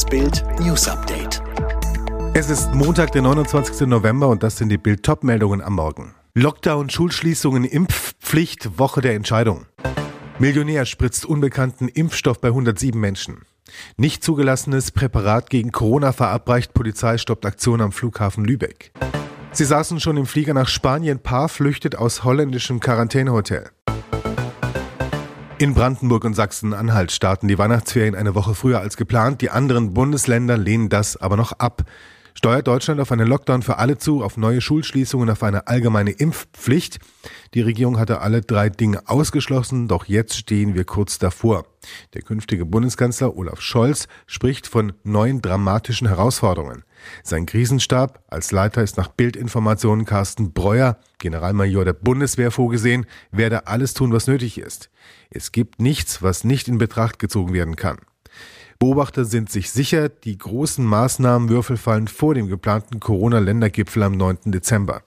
Das Bild News Update. Es ist Montag, der 29. November und das sind die Bild top meldungen am Morgen. Lockdown, Schulschließungen, Impfpflicht, Woche der Entscheidung. Millionär spritzt unbekannten Impfstoff bei 107 Menschen. Nicht zugelassenes Präparat gegen Corona verabreicht, Polizei stoppt Aktion am Flughafen Lübeck. Sie saßen schon im Flieger nach Spanien, Paar flüchtet aus holländischem Quarantänehotel. In Brandenburg und Sachsen-Anhalt starten die Weihnachtsferien eine Woche früher als geplant. Die anderen Bundesländer lehnen das aber noch ab. Steuert Deutschland auf einen Lockdown für alle zu, auf neue Schulschließungen, auf eine allgemeine Impfpflicht? Die Regierung hatte alle drei Dinge ausgeschlossen, doch jetzt stehen wir kurz davor. Der künftige Bundeskanzler Olaf Scholz spricht von neuen dramatischen Herausforderungen. Sein Krisenstab als Leiter ist nach Bildinformationen Carsten Breuer, Generalmajor der Bundeswehr, vorgesehen, werde alles tun, was nötig ist. Es gibt nichts, was nicht in Betracht gezogen werden kann. Beobachter sind sich sicher, die großen Maßnahmenwürfel fallen vor dem geplanten Corona-Ländergipfel am 9. Dezember.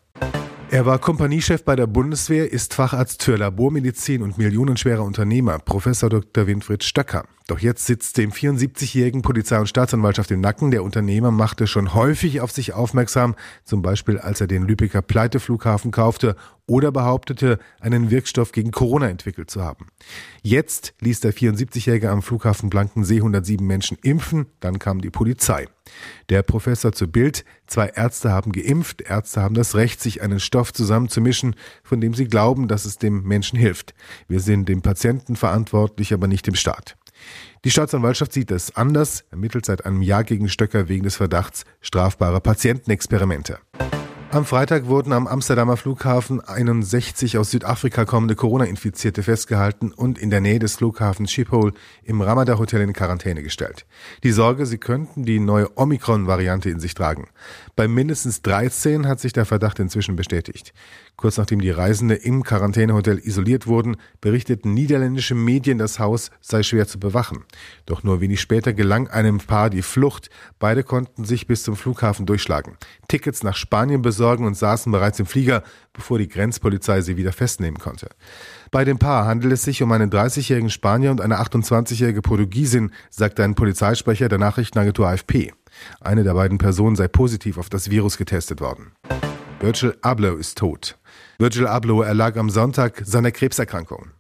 Er war Kompaniechef bei der Bundeswehr, ist Facharzt für Labormedizin und millionenschwerer Unternehmer, Professor Dr. Winfried Stöcker. Doch jetzt sitzt dem 74-jährigen Polizei- und Staatsanwaltschaft im Nacken. Der Unternehmer machte schon häufig auf sich aufmerksam, zum Beispiel als er den Lübecker Pleiteflughafen kaufte oder behauptete, einen Wirkstoff gegen Corona entwickelt zu haben. Jetzt ließ der 74-jährige am Flughafen Blankensee 107 Menschen impfen, dann kam die Polizei. Der Professor zu Bild, zwei Ärzte haben geimpft, Ärzte haben das Recht, sich einen Stoff zusammenzumischen, von dem sie glauben, dass es dem Menschen hilft. Wir sind dem Patienten verantwortlich, aber nicht dem Staat. Die Staatsanwaltschaft sieht es anders, ermittelt seit einem Jahr gegen Stöcker wegen des Verdachts strafbarer Patientenexperimente. Am Freitag wurden am Amsterdamer Flughafen 61 aus Südafrika kommende Corona-Infizierte festgehalten und in der Nähe des Flughafens Schiphol im Ramada Hotel in Quarantäne gestellt. Die Sorge, sie könnten die neue Omikron-Variante in sich tragen. Bei mindestens 13 hat sich der Verdacht inzwischen bestätigt. Kurz nachdem die Reisende im Quarantänehotel isoliert wurden, berichteten niederländische Medien, das Haus sei schwer zu bewachen. Doch nur wenig später gelang einem Paar die Flucht. Beide konnten sich bis zum Flughafen durchschlagen, Tickets nach Spanien besorgen und saßen bereits im Flieger, bevor die Grenzpolizei sie wieder festnehmen konnte. Bei dem Paar handelt es sich um einen 30-jährigen Spanier und eine 28-jährige Portugiesin, sagt ein Polizeisprecher der Nachrichtenagentur AFP. Eine der beiden Personen sei positiv auf das Virus getestet worden. Virgil Abloh ist tot. Virgil Abloh erlag am Sonntag seiner Krebserkrankung.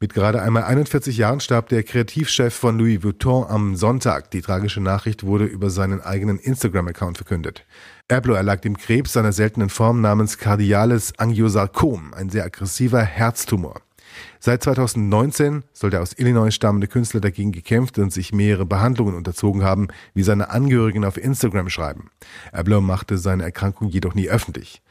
Mit gerade einmal 41 Jahren starb der Kreativchef von Louis Vuitton am Sonntag. Die tragische Nachricht wurde über seinen eigenen Instagram-Account verkündet. Abloh erlag dem Krebs seiner seltenen Form namens Cardiales Angiosarkom, ein sehr aggressiver Herztumor. Seit 2019 soll der aus Illinois stammende Künstler dagegen gekämpft und sich mehrere Behandlungen unterzogen haben, wie seine Angehörigen auf Instagram schreiben. Abloh machte seine Erkrankung jedoch nie öffentlich.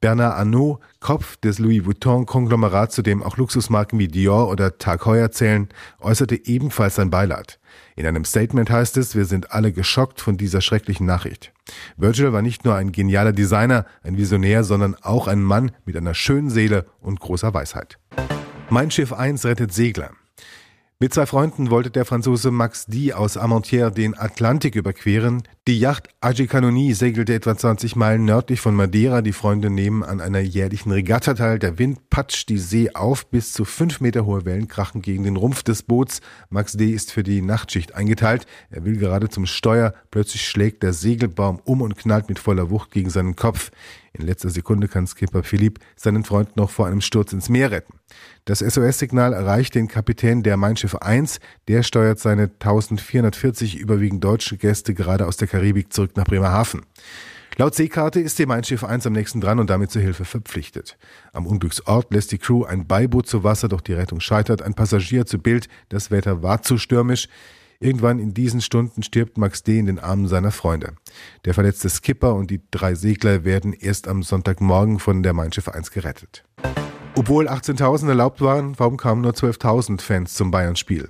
Bernard Arnault, Kopf des Louis Vuitton-Konglomerats, zu dem auch Luxusmarken wie Dior oder Tag Heuer zählen, äußerte ebenfalls sein Beileid. In einem Statement heißt es, wir sind alle geschockt von dieser schrecklichen Nachricht. Virgil war nicht nur ein genialer Designer, ein Visionär, sondern auch ein Mann mit einer schönen Seele und großer Weisheit. Mein Schiff 1 rettet Segler. Mit zwei Freunden wollte der Franzose Max D. aus Armentières den Atlantik überqueren. Die Yacht Agicanoni segelte etwa 20 Meilen nördlich von Madeira. Die Freunde nehmen an einer jährlichen Regatta teil. Der Wind patscht die See auf. Bis zu fünf Meter hohe Wellen krachen gegen den Rumpf des Boots. Max D. ist für die Nachtschicht eingeteilt. Er will gerade zum Steuer. Plötzlich schlägt der Segelbaum um und knallt mit voller Wucht gegen seinen Kopf. In letzter Sekunde kann Skipper Philipp seinen Freund noch vor einem Sturz ins Meer retten. Das SOS-Signal erreicht den Kapitän der Mein Schiff 1. Der steuert seine 1440 überwiegend deutsche Gäste gerade aus der Karibik zurück nach Bremerhaven. Laut Seekarte ist die Mein Schiff 1 am nächsten dran und damit zur Hilfe verpflichtet. Am Unglücksort lässt die Crew ein Beiboot zu Wasser, doch die Rettung scheitert. Ein Passagier zu Bild, das Wetter war zu stürmisch. Irgendwann in diesen Stunden stirbt Max D. in den Armen seiner Freunde. Der verletzte Skipper und die drei Segler werden erst am Sonntagmorgen von der Mein Schiff 1 gerettet. Obwohl 18.000 erlaubt waren, warum kamen nur 12.000 Fans zum Bayern-Spiel?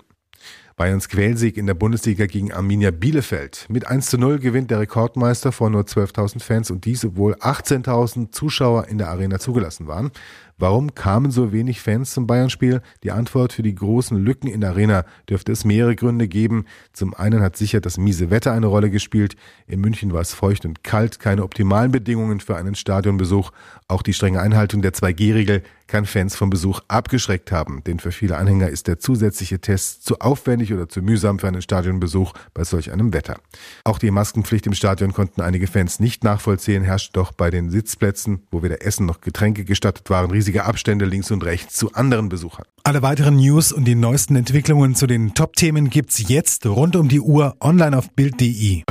Bayerns Quälsieg in der Bundesliga gegen Arminia Bielefeld. Mit 1 zu 0 gewinnt der Rekordmeister vor nur 12.000 Fans und dies, obwohl 18.000 Zuschauer in der Arena zugelassen waren. Warum kamen so wenig Fans zum Bayern-Spiel? Die Antwort für die großen Lücken in der Arena dürfte es mehrere Gründe geben. Zum einen hat sicher das miese Wetter eine Rolle gespielt. In München war es feucht und kalt, keine optimalen Bedingungen für einen Stadionbesuch. Auch die strenge Einhaltung der 2G-Regel kann Fans vom Besuch abgeschreckt haben, denn für viele Anhänger ist der zusätzliche Test zu aufwendig oder zu mühsam für einen Stadionbesuch bei solch einem Wetter. Auch die Maskenpflicht im Stadion konnten einige Fans nicht nachvollziehen, herrscht doch bei den Sitzplätzen, wo weder Essen noch Getränke gestattet waren, riesige Abstände links und rechts zu anderen Besuchern. Alle weiteren News und die neuesten Entwicklungen zu den Top-Themen gibt's jetzt rund um die Uhr online auf Bild.de.